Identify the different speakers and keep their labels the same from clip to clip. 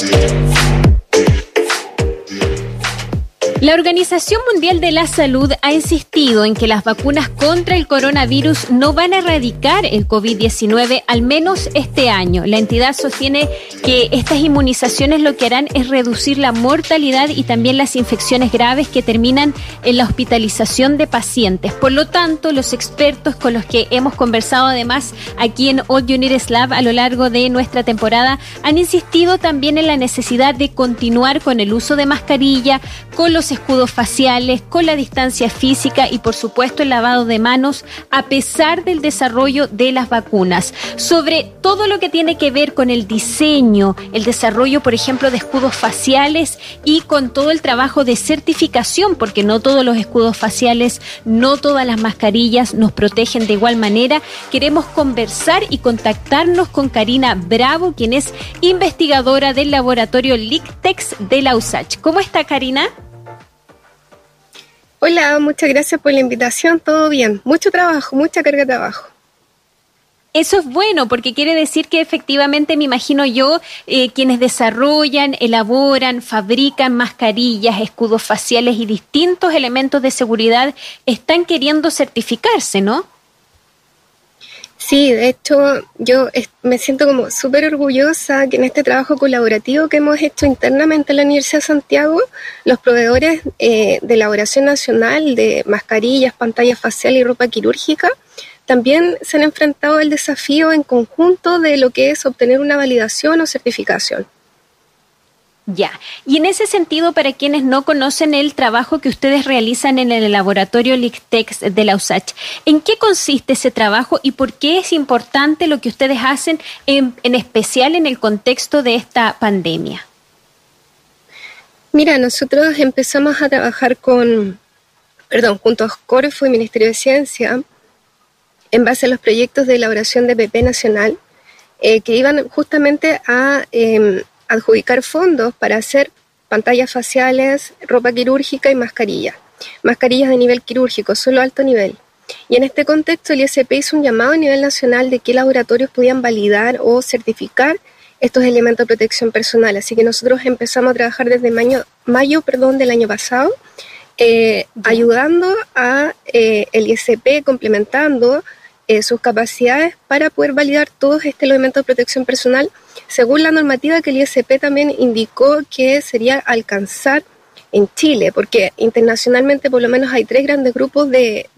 Speaker 1: Yeah. La Organización Mundial de la Salud ha insistido en que las vacunas contra el coronavirus no van a erradicar el COVID-19, al menos este año. La entidad sostiene que estas inmunizaciones lo que harán es reducir la mortalidad y también las infecciones graves que terminan en la hospitalización de pacientes. Por lo tanto, los expertos con los que hemos conversado además aquí en All United Lab a lo largo de nuestra temporada han insistido también en la necesidad de continuar con el uso de mascarilla, con los escudos faciales, con la distancia física y por supuesto el lavado de manos a pesar del desarrollo de las vacunas. Sobre todo lo que tiene que ver con el diseño, el desarrollo, por ejemplo, de escudos faciales y con todo el trabajo de certificación, porque no todos los escudos faciales, no todas las mascarillas nos protegen de igual manera, queremos conversar y contactarnos con Karina Bravo, quien es investigadora del laboratorio LICTEX de la USACH. ¿Cómo está Karina?
Speaker 2: Hola, muchas gracias por la invitación. Todo bien. Mucho trabajo, mucha carga de trabajo.
Speaker 1: Eso es bueno porque quiere decir que efectivamente, me imagino yo, eh, quienes desarrollan, elaboran, fabrican mascarillas, escudos faciales y distintos elementos de seguridad están queriendo certificarse, ¿no?
Speaker 2: Sí, de hecho yo me siento como súper orgullosa que en este trabajo colaborativo que hemos hecho internamente en la Universidad de Santiago, los proveedores eh, de elaboración nacional de mascarillas, pantallas faciales y ropa quirúrgica también se han enfrentado al desafío en conjunto de lo que es obtener una validación o certificación.
Speaker 1: Ya, y en ese sentido, para quienes no conocen el trabajo que ustedes realizan en el laboratorio LICTEX de la USACH, ¿en qué consiste ese trabajo y por qué es importante lo que ustedes hacen, en, especial en el contexto de esta pandemia?
Speaker 2: Mira, nosotros empezamos a trabajar con, perdón, junto a Corfo y Ministerio de Ciencia, en base a los proyectos de elaboración de PP nacional, eh, que iban justamente a em, adjudicar fondos para hacer pantallas faciales, ropa quirúrgica y mascarillas. Mascarillas de nivel quirúrgico, solo alto nivel. Y en este contexto el ISP hizo un llamado a nivel nacional de qué laboratorios podían validar o certificar estos elementos de protección personal. Así que nosotros empezamos a trabajar desde mayo, mayo perdón, del año pasado, eh, ayudando a eh, el ISP, complementando eh, sus capacidades para poder validar todos estos elementos de protección personal según la normativa que el ISP también indicó que sería alcanzar en Chile, porque internacionalmente por lo menos hay tres grandes grupos de,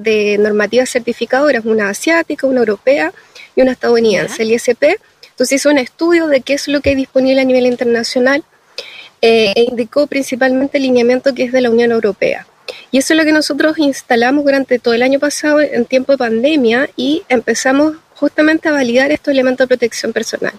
Speaker 2: normativas certificadoras, una asiática, una europea y una estadounidense. El ISP entonces hizo un estudio de qué es lo que hay disponible a nivel internacional eh, e indicó principalmente el lineamiento que es de la Unión Europea. Y eso es lo que nosotros instalamos durante todo el año pasado en tiempo de pandemia y empezamos justamente a validar estos elementos de protección personal.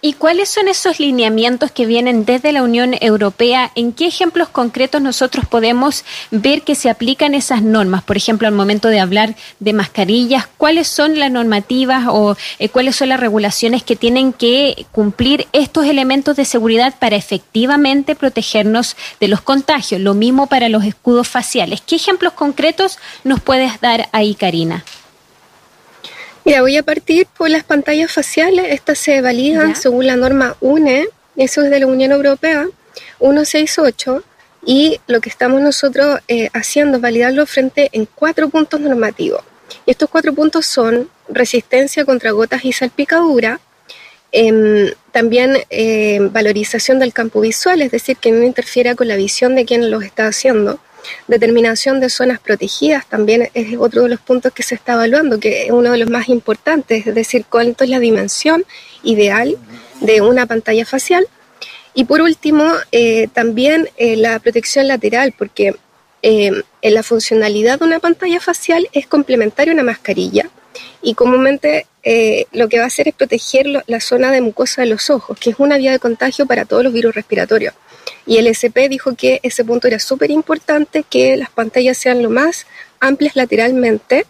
Speaker 1: ¿Y cuáles son esos lineamientos que vienen desde la Unión Europea? ¿En qué ejemplos concretos nosotros podemos ver que se aplican esas normas? Por ejemplo, al momento de hablar de mascarillas, ¿cuáles son las normativas o eh, cuáles son las regulaciones que tienen que cumplir estos elementos de seguridad para efectivamente protegernos de los contagios? Lo mismo para los escudos faciales. ¿Qué ejemplos concretos nos puedes dar ahí, Karina?
Speaker 2: Mira, voy a partir por las pantallas faciales. Estas se validan según la norma UNE, eso es de la Unión Europea, 168. Y lo que estamos nosotros eh, haciendo es validarlo frente en cuatro puntos normativos. Y estos cuatro puntos son resistencia contra gotas y salpicadura, em, también em, valorización del campo visual, es decir, que no interfiera con la visión de quien lo está haciendo, Determinación de zonas protegidas también es otro de los puntos que se está evaluando, que es uno de los más importantes, es decir, cuánto es la dimensión ideal de una pantalla facial. Y por último, eh, también eh, la protección lateral, porque eh, en la funcionalidad de una pantalla facial es complementaria a una mascarilla y comúnmente lo que va a hacer es proteger la zona de mucosa de los ojos, que es una vía de contagio para todos los virus respiratorios. Y el SP dijo que ese punto era súper importante, que las pantallas sean lo más amplias lateralmente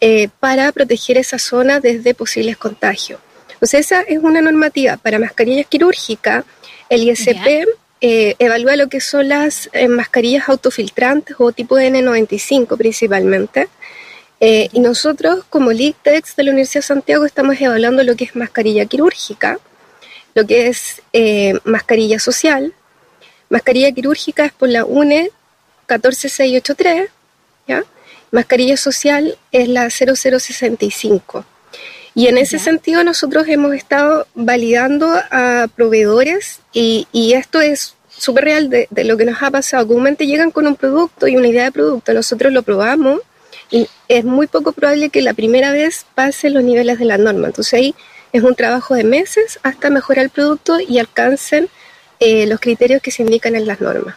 Speaker 2: eh, para proteger esa zona desde posibles contagios. Sea, esa es una normativa para mascarillas quirúrgicas. El ISP eh, evalúa lo que son las eh, mascarillas autofiltrantes o tipo N95 principalmente. y nosotros, como LICTEX de la Universidad de Santiago, estamos evaluando lo que es mascarilla quirúrgica lo que es eh, mascarilla social. Mascarilla quirúrgica es por la UNE 14683, ¿ya? Mascarilla social es la 0065. Y en ese sentido nosotros hemos estado validando a proveedores y, esto es súper real de, de, lo que nos ha pasado. Comúnmente llegan con un producto y una idea de producto, nosotros lo probamos y es muy poco probable que la primera vez pase los niveles de la norma. Entonces ahí es un trabajo de meses hasta mejorar el producto y alcancen eh, los criterios que se indican en las normas.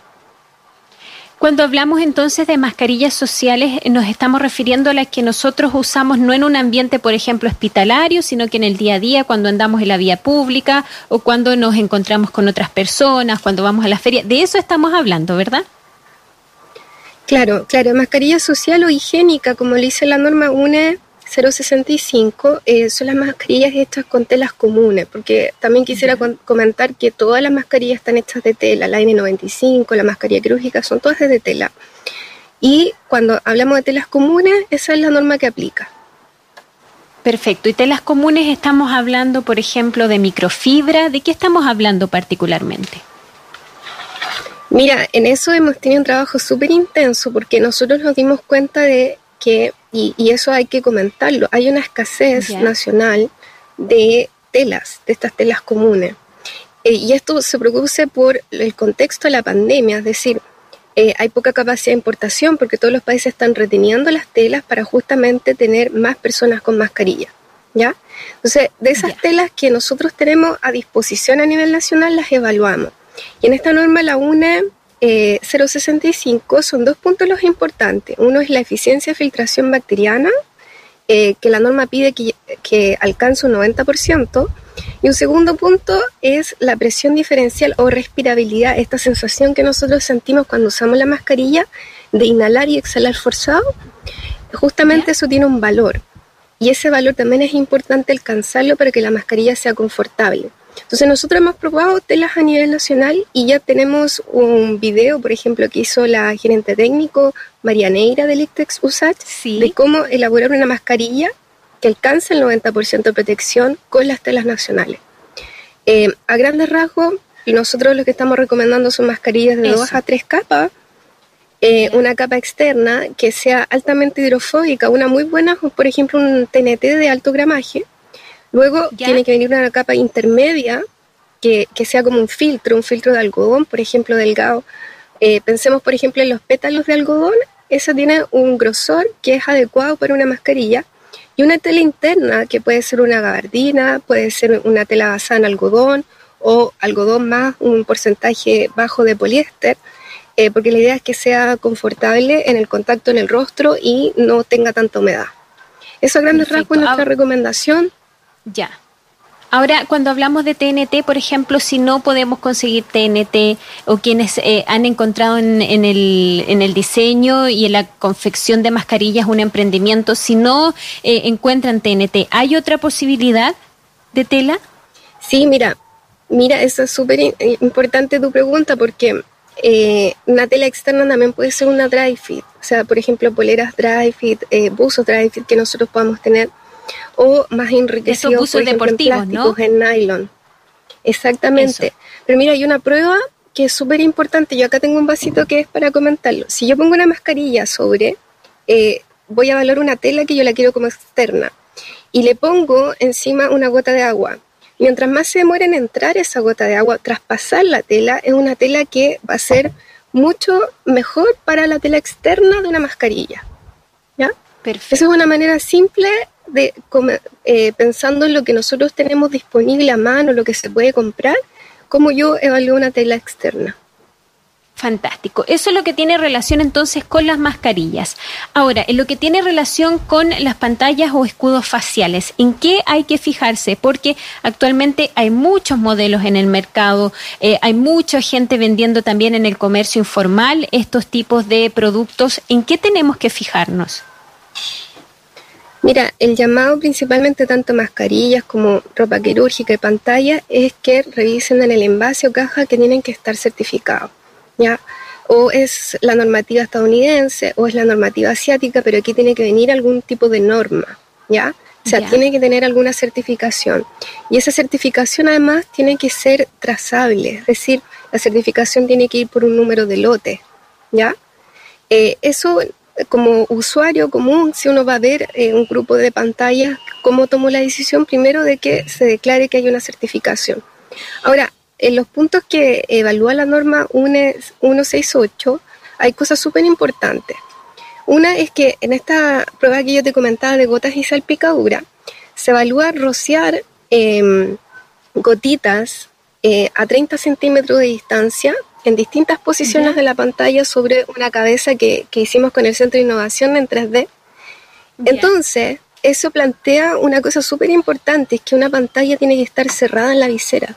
Speaker 1: Cuando hablamos entonces de mascarillas sociales, nos estamos refiriendo a las que nosotros usamos no en un ambiente, por ejemplo, hospitalario, sino que en el día a día, cuando andamos en la vía pública o cuando nos encontramos con otras personas, cuando vamos a la feria. De eso estamos hablando, ¿verdad?
Speaker 2: Claro, claro, mascarilla social o higiénica, como le dice la norma UNE 065, eh, son las mascarillas hechas con telas comunes, porque también quisiera comentar que todas las mascarillas están hechas de tela, la N95, la mascarilla quirúrgica, son todas de tela. Y cuando hablamos de telas comunes, esa es la norma que aplica.
Speaker 1: Perfecto. ¿Y telas comunes estamos hablando, por ejemplo, de microfibra? ¿De qué estamos hablando particularmente?
Speaker 2: Mira, en eso hemos tenido un trabajo súper intenso porque nosotros nos dimos cuenta de que, y, eso hay que comentarlo, hay una escasez nacional de telas, de estas telas comunes. Eh, y esto se produce por el contexto de la pandemia, es decir, eh, hay poca capacidad de importación porque todos los países están reteniendo las telas para justamente tener más personas con mascarilla. ¿Ya? Entonces, de esas telas que nosotros tenemos a disposición a nivel nacional, las evaluamos. Y en esta norma, la UNE 065, son dos puntos los importantes. Uno es la eficiencia de filtración bacteriana, eh, que la norma pide que, que alcance un 90%. Y un segundo punto es la presión diferencial o respirabilidad, esta sensación que nosotros sentimos cuando usamos la mascarilla de inhalar y exhalar forzado. Justamente eso tiene un valor. Y ese valor también es importante alcanzarlo para que la mascarilla sea confortable. Entonces nosotros hemos probado telas a nivel nacional y ya tenemos un video, por ejemplo, que hizo la gerente técnico María Neira del ICTEX USACH, de cómo elaborar una mascarilla que alcance el 90% de protección con las telas nacionales. Eh, a grandes rasgos, nosotros lo que estamos recomendando son mascarillas de dos a tres capas, eh, una capa externa que sea altamente hidrofóbica, una muy buena, por ejemplo, un TNT de alto gramaje, Luego tiene que venir una capa intermedia que, sea como un filtro, un filtro de algodón, por ejemplo, delgado. Eh, pensemos, por ejemplo, en los pétalos de algodón. Esa tiene un grosor que es adecuado para una mascarilla. Y una tela interna, que puede ser una gabardina, puede ser una tela basada en algodón o algodón más un porcentaje bajo de poliéster, eh, porque la idea es que sea confortable en el contacto en el rostro y no tenga tanta humedad. Eso a grandes rasgos es nuestra ah, recomendación.
Speaker 1: Ya. Ahora, cuando hablamos de TNT, por ejemplo, si no podemos conseguir TNT o quienes eh, han encontrado en, el, en, el, diseño y en la confección de mascarillas un emprendimiento, si no eh, encuentran TNT, ¿hay otra posibilidad de tela?
Speaker 2: Sí, mira, mira, eso es súper importante tu pregunta porque eh, una tela externa también puede ser una dry fit, o sea, por ejemplo, poleras dry fit, buzos dry fit que nosotros podamos tener o más enriquecidos por ejemplo, en plásticos, en nylon. Exactamente. Pero mira, hay una prueba que es súper importante. Yo acá tengo un vasito que es para comentarlo. Si yo pongo una mascarilla sobre, eh, voy a valorar una tela que yo la quiero como externa y le pongo encima una gota de agua. Mientras más se demora en entrar esa gota de agua, traspasar la tela, es una tela que va a ser mucho mejor para la tela externa de una mascarilla. ¿Ya? Perfecto. Esa es una manera simple de, eh, pensando en lo que nosotros tenemos disponible a mano, lo que se puede comprar, como yo evalúo una tela externa.
Speaker 1: Fantástico. Eso es lo que tiene relación entonces con las mascarillas. Ahora, en lo que tiene relación con las pantallas o escudos faciales, ¿en qué hay que fijarse? Porque actualmente hay muchos modelos en el mercado, eh, hay mucha gente vendiendo también en el comercio informal estos tipos de productos. ¿En qué tenemos que fijarnos?
Speaker 2: Mira, el llamado principalmente tanto mascarillas como ropa quirúrgica y pantalla es que revisen en el envase o caja que tienen que estar certificados, ¿ya? O es la normativa estadounidense o es la normativa asiática, pero aquí tiene que venir algún tipo de norma, ¿ya? O sea, tiene que tener alguna certificación. Y esa certificación además tiene que ser trazable, es decir, la certificación tiene que ir por un número de lote, ¿ya? Eh, eso como usuario común, si uno va a ver eh, un grupo de pantallas, cómo tomó la decisión primero de que se declare que hay una certificación. Ahora, en los puntos que evalúa la norma 168 hay cosas súper importantes. Una es que en esta prueba que yo te comentaba de gotas y salpicadura, se evalúa rociar em, gotitas eh, a 30 centímetros de distancia en distintas posiciones de la pantalla sobre una cabeza que, hicimos con el Centro de Innovación en 3D. Entonces, eso plantea una cosa súper importante, es que una pantalla tiene que estar cerrada en la visera.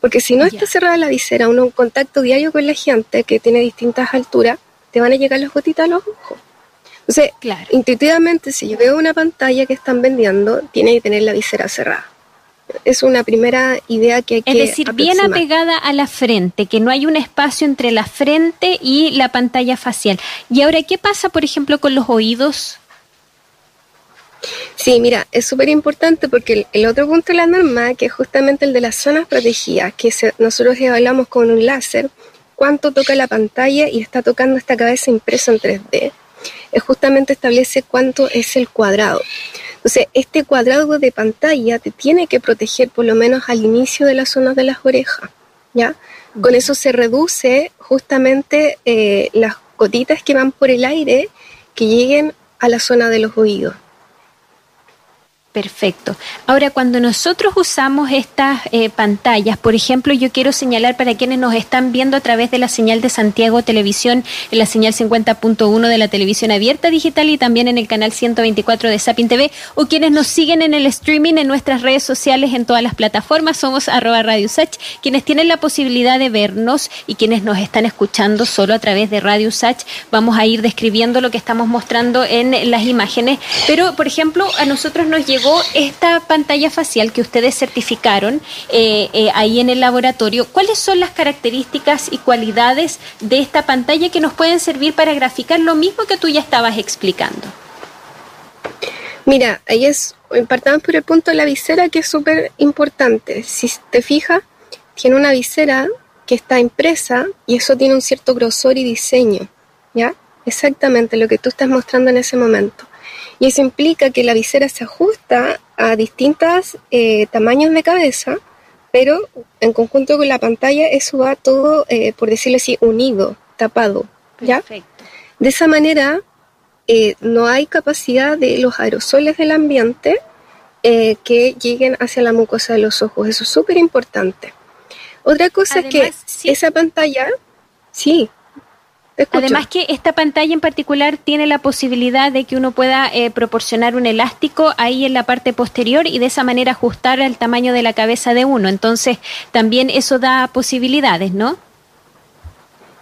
Speaker 2: Porque si no está cerrada en la visera, uno en contacto diario con la gente que tiene distintas alturas, te van a llegar las gotitas a los ojos. Entonces, intuitivamente, si yo veo una pantalla que están vendiendo, tiene que tener la visera cerrada. Es una primera idea que hay que.
Speaker 1: Es decir, bien apegada a la frente, que no hay un espacio entre la frente y la pantalla facial. Y ahora, ¿qué pasa, por ejemplo, con los oídos?
Speaker 2: Sí, mira, es súper importante porque el, otro punto de la norma, que es justamente el de las zonas protegidas, que nosotros evaluamos con un láser, cuánto toca la pantalla y está tocando esta cabeza impresa en 3D, es justamente establece cuánto es el cuadrado. Entonces, este cuadrado de pantalla te tiene que proteger por lo menos al inicio de las zonas de las orejas, ¿ya? Con eso se reduce justamente eh, las gotitas que van por el aire que lleguen a la zona de los oídos.
Speaker 1: Perfecto. Ahora, cuando nosotros usamos estas eh, pantallas, por ejemplo, yo quiero señalar para quienes nos están viendo a través de la señal de Santiago Televisión, en la señal 50.1 de la televisión abierta digital y también en el canal 124 de Sapin TV, o quienes nos siguen en el streaming en nuestras redes sociales, en todas las plataformas, somos arroba Radio Sach, quienes tienen la posibilidad de vernos y quienes nos están escuchando solo a través de Radio Sach, vamos a ir describiendo lo que estamos mostrando en las imágenes. Pero, por ejemplo, a nosotros nos llegó esta pantalla facial que ustedes certificaron eh, eh, ahí en el laboratorio, ¿cuáles son las características y cualidades de esta pantalla que nos pueden servir para graficar lo mismo que tú ya estabas explicando?
Speaker 2: Mira, ahí es, partamos por el punto de la visera que es súper importante. Si te fijas, tiene una visera que está impresa y eso tiene un cierto grosor y diseño, ¿ya? Exactamente lo que tú estás mostrando en ese momento. Y eso implica que la visera se ajusta a distintos eh, tamaños de cabeza, pero en conjunto con la pantalla eso va todo, eh, por decirlo así, unido, tapado. ¿ya? De esa manera eh, no hay capacidad de los aerosoles del ambiente que lleguen hacia la mucosa de los ojos. Eso es súper importante. Otra cosa es que esa pantalla, sí,
Speaker 1: Además que esta pantalla en particular tiene la posibilidad de que uno pueda eh, proporcionar un elástico ahí en la parte posterior y de esa manera ajustar al tamaño de la cabeza de uno. Entonces también eso da posibilidades, ¿no?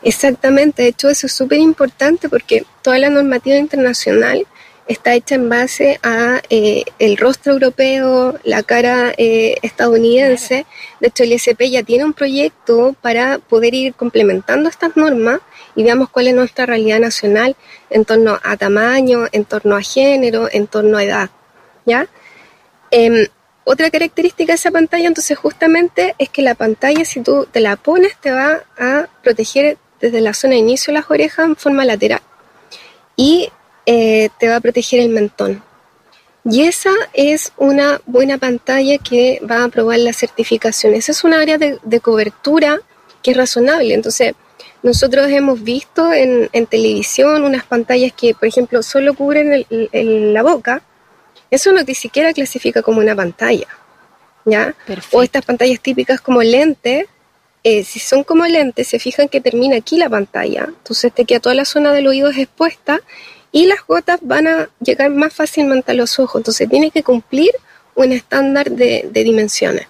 Speaker 2: Exactamente, de hecho eso es súper importante porque toda la normativa internacional está hecha en base a eh, el rostro europeo, la cara eh, estadounidense. De hecho, el ISP ya tiene un proyecto para poder ir complementando estas normas y veamos cuál es nuestra realidad nacional en torno a tamaño, en torno a género, en torno a edad. ¿ya? Em, otra característica de esa pantalla, entonces, justamente es que la pantalla, si tú te la pones, te va a proteger desde la zona de inicio de las orejas en forma lateral y eh, te va a proteger el mentón. Y esa es una buena pantalla que va a aprobar la certificación. Esa es un área de, de cobertura que es razonable. Entonces, nosotros hemos visto en, televisión unas pantallas que, por ejemplo, solo cubren la boca. Eso no ni siquiera clasifica como una pantalla. ¿ya? O estas pantallas típicas como lente, eh, si son como lentes, se fijan que termina aquí la pantalla. Entonces te queda toda la zona del oído expuesta y las gotas van a llegar más fácilmente a los ojos. Entonces tiene que cumplir un estándar de dimensiones.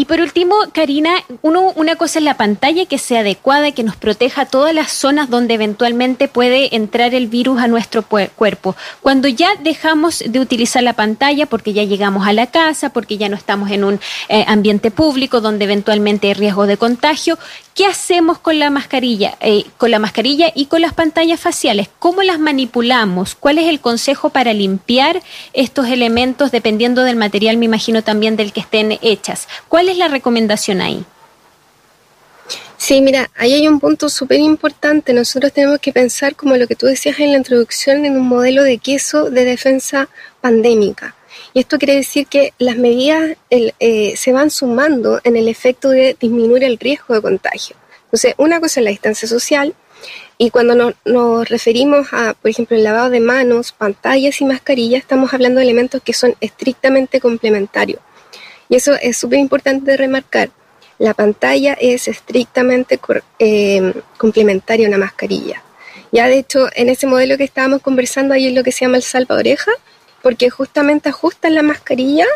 Speaker 1: Y por último, Karina, uno, una cosa es la pantalla que sea adecuada, que nos proteja todas las zonas donde eventualmente puede entrar el virus a nuestro cuerpo. Cuando ya dejamos de utilizar la pantalla porque ya llegamos a la casa, porque ya no estamos en un eh, ambiente público donde eventualmente hay riesgo de contagio, ¿qué hacemos con la mascarilla? Eh, con la mascarilla y con las pantallas faciales. ¿Cómo las manipulamos? ¿Cuál es el consejo para limpiar estos elementos dependiendo del material, me imagino también del que estén hechas? ¿Cuál es la recomendación ahí?
Speaker 2: Sí, mira, ahí hay un punto súper importante. Nosotros tenemos que pensar, como lo que tú decías en la introducción, en un modelo de queso de defensa pandémica. Y esto quiere decir que las medidas eh, se van sumando en el efecto de disminuir el riesgo de contagio. Entonces, una cosa es la distancia social, y cuando nos, nos, referimos a, por ejemplo, el lavado de manos, pantallas y mascarillas, estamos hablando de elementos que son estrictamente complementarios. Y eso es súper importante de remarcar. La pantalla es estrictamente eh, complementaria a una mascarilla. Ya de hecho, en ese modelo que estábamos conversando ahí es lo que se llama el salva oreja, porque justamente ajustan la mascarilla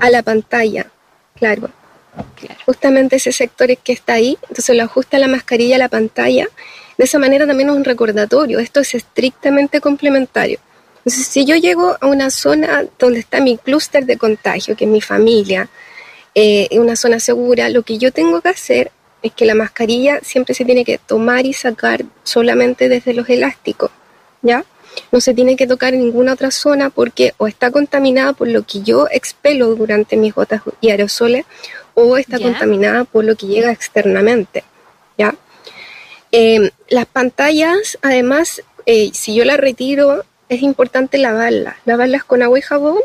Speaker 2: a la pantalla. Claro. Justamente ese sector es que está ahí, entonces lo ajusta la mascarilla a la pantalla. De esa manera también es un recordatorio. Esto es estrictamente complementario. Entonces, si yo llego a una zona donde está mi clúster de contagio, que es mi familia, eh, una zona segura, lo que yo tengo que hacer es que la mascarilla siempre se tiene que tomar y sacar solamente desde los elásticos, ¿ya? No se tiene que tocar en ninguna otra zona porque o está contaminada por lo que yo expelo durante mis gotas y aerosoles o está contaminada por lo que llega externamente, ¿ya? Eh, las pantallas, además, eh, si yo las retiro es importante lavarlas, lavarlas con agua y jabón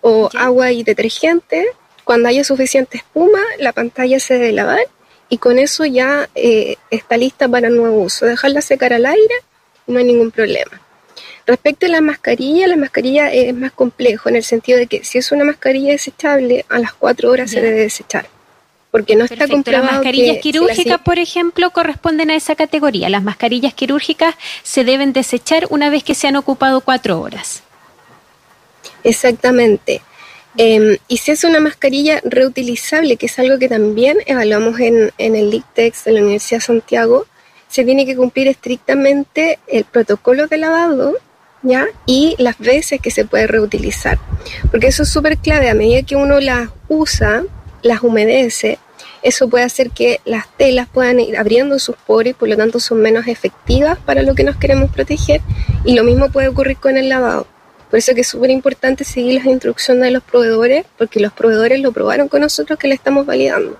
Speaker 2: o agua y detergente. Cuando haya suficiente espuma, la pantalla se debe lavar y con eso ya eh, está lista para nuevo uso. Dejarla secar al aire y no hay ningún problema. Respecto a la mascarilla, la mascarilla es más complejo en el sentido de que si es una mascarilla desechable, a las cuatro horas se debe desechar porque no está comprobado.
Speaker 1: Las mascarillas quirúrgicas, por ejemplo, corresponden a esa categoría. Las mascarillas quirúrgicas se deben desechar una vez que se han ocupado cuatro horas.
Speaker 2: Exactamente. Em, y si es una mascarilla reutilizable, que es algo que también evaluamos en, en el LICTEX de la Universidad de Santiago, se tiene que cumplir estrictamente el protocolo de lavado ¿ya? y las veces que se puede reutilizar. Porque eso es súper clave, a medida que uno las usa, las humedece, eso puede hacer que las telas puedan ir abriendo sus poros y por lo tanto son menos efectivas para lo que nos queremos proteger y lo mismo puede ocurrir con el lavado. Por eso que es súper importante seguir las instrucciones de los proveedores porque los proveedores lo probaron con nosotros que le estamos validando.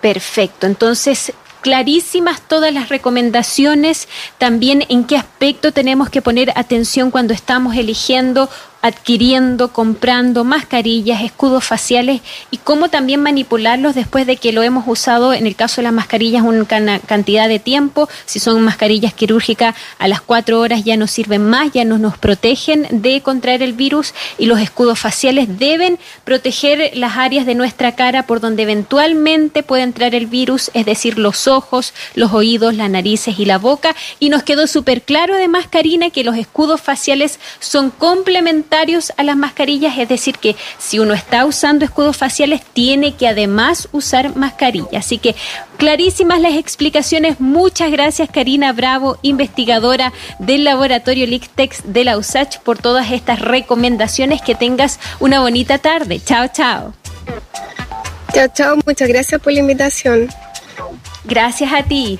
Speaker 1: Perfecto, entonces clarísimas todas las recomendaciones, también en qué aspecto tenemos que poner atención cuando estamos eligiendo adquiriendo, comprando mascarillas, escudos faciales y cómo también manipularlos después de que lo hemos usado, en el caso de las mascarillas, una cantidad de tiempo. Si son mascarillas quirúrgicas, a las cuatro horas ya no sirven más, ya no nos protegen de contraer el virus y los escudos faciales deben proteger las áreas de nuestra cara por donde eventualmente puede entrar el virus, es decir, los ojos, los oídos, las narices y la boca. Y nos quedó súper claro además, Karina, que los escudos faciales son complementarios a las mascarillas, es decir, que si uno está usando escudos faciales, tiene que además usar mascarilla. Así que clarísimas las explicaciones. Muchas gracias, Karina Bravo, investigadora del laboratorio LICTEX de la USACH, por todas estas recomendaciones. Que tengas una bonita tarde. Chao, chao.
Speaker 2: Chao, chao. Muchas gracias por la invitación.
Speaker 1: Gracias a ti.